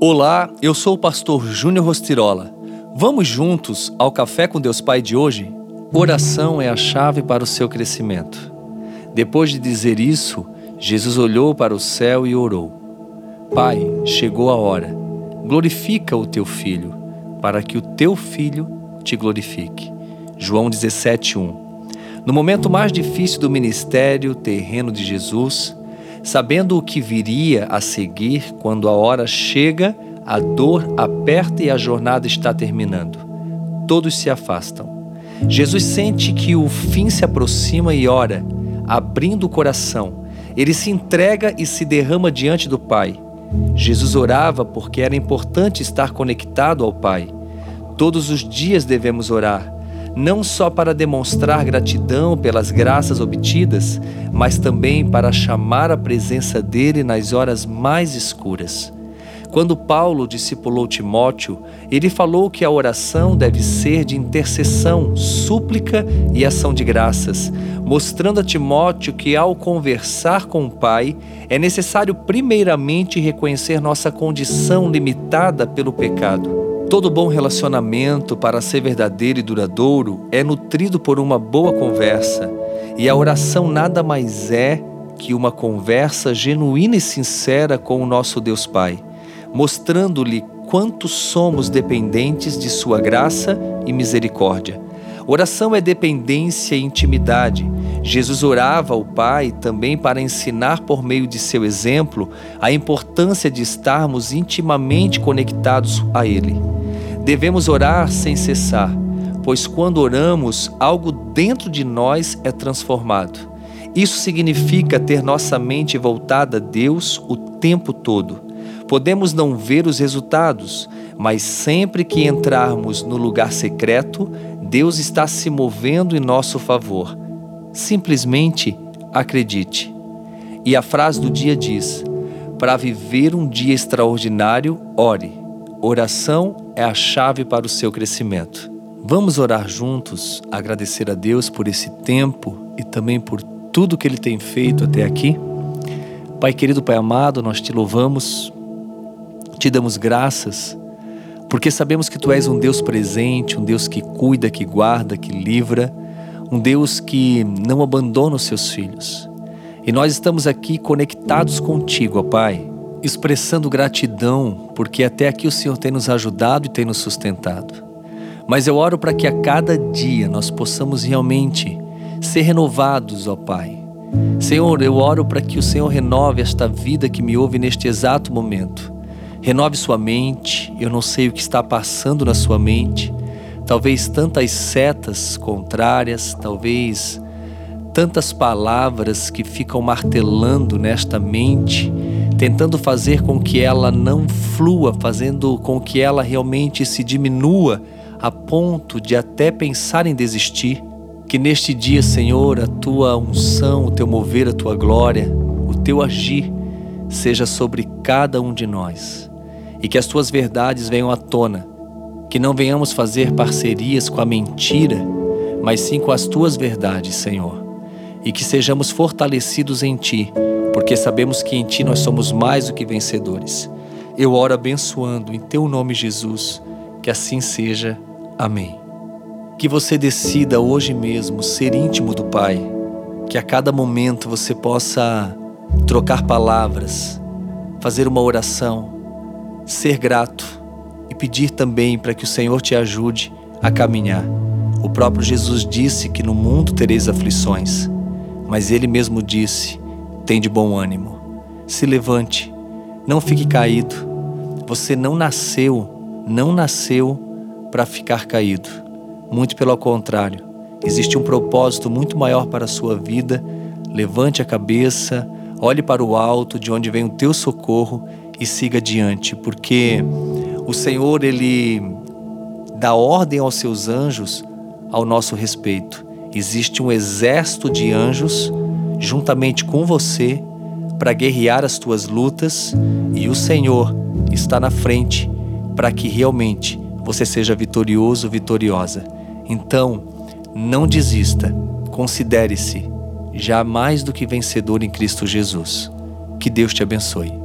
Olá, eu sou o pastor Júnior Rostirola. Vamos juntos ao Café com Deus Pai de hoje? Oração é a chave para o seu crescimento. Depois de dizer isso, Jesus olhou para o céu e orou: Pai, chegou a hora. Glorifica o teu filho, para que o teu filho te glorifique. João 17:1. No momento mais difícil do ministério terreno de Jesus, sabendo o que viria a seguir quando a hora chega, a dor aperta e a jornada está terminando. Todos se afastam. Jesus sente que o fim se aproxima e ora, abrindo o coração. Ele se entrega e se derrama diante do Pai. Jesus orava porque era importante estar conectado ao Pai. Todos os dias devemos orar, não só para demonstrar gratidão pelas graças obtidas, mas também para chamar a presença dele nas horas mais escuras. Quando Paulo discipulou Timóteo, ele falou que a oração deve ser de intercessão, súplica e ação de graças, mostrando a Timóteo que ao conversar com o Pai, é necessário primeiramente reconhecer nossa condição limitada pelo pecado. Todo bom relacionamento, para ser verdadeiro e duradouro, é nutrido por uma boa conversa, e a oração nada mais é que uma conversa genuína e sincera com o nosso Deus Pai, mostrando-lhe quanto somos dependentes de Sua graça e misericórdia. Oração é dependência e intimidade. Jesus orava ao Pai também para ensinar por meio de seu exemplo a importância de estarmos intimamente conectados a Ele. Devemos orar sem cessar, pois quando oramos, algo dentro de nós é transformado. Isso significa ter nossa mente voltada a Deus o tempo todo. Podemos não ver os resultados, mas sempre que entrarmos no lugar secreto, Deus está se movendo em nosso favor. Simplesmente acredite. E a frase do dia diz: Para viver um dia extraordinário, ore. Oração é a chave para o seu crescimento. Vamos orar juntos, agradecer a Deus por esse tempo e também por tudo que Ele tem feito até aqui. Pai querido, Pai amado, nós te louvamos, te damos graças, porque sabemos que Tu és um Deus presente, um Deus que cuida, que guarda, que livra, um Deus que não abandona os seus filhos. E nós estamos aqui conectados contigo, ó Pai expressando gratidão, porque até aqui o Senhor tem nos ajudado e tem nos sustentado. Mas eu oro para que a cada dia nós possamos realmente ser renovados, ó Pai. Senhor, eu oro para que o Senhor renove esta vida que me ouve neste exato momento. Renove sua mente, eu não sei o que está passando na sua mente. Talvez tantas setas contrárias, talvez tantas palavras que ficam martelando nesta mente tentando fazer com que ela não flua, fazendo com que ela realmente se diminua a ponto de até pensar em desistir. Que neste dia, Senhor, a tua unção, o teu mover, a tua glória, o teu agir seja sobre cada um de nós e que as tuas verdades venham à tona. Que não venhamos fazer parcerias com a mentira, mas sim com as tuas verdades, Senhor. E que sejamos fortalecidos em ti porque sabemos que em Ti nós somos mais do que vencedores. Eu oro abençoando em Teu nome, Jesus, que assim seja. Amém. Que você decida hoje mesmo ser íntimo do Pai, que a cada momento você possa trocar palavras, fazer uma oração, ser grato e pedir também para que o Senhor te ajude a caminhar. O próprio Jesus disse que no mundo tereis aflições, mas ele mesmo disse tem de bom ânimo. Se levante, não fique caído. Você não nasceu, não nasceu para ficar caído. Muito pelo contrário, existe um propósito muito maior para a sua vida. Levante a cabeça, olhe para o alto, de onde vem o teu socorro e siga adiante, porque o Senhor ele dá ordem aos seus anjos ao nosso respeito. Existe um exército de anjos juntamente com você para guerrear as tuas lutas e o Senhor está na frente para que realmente você seja vitorioso, vitoriosa. Então, não desista. Considere-se já mais do que vencedor em Cristo Jesus. Que Deus te abençoe.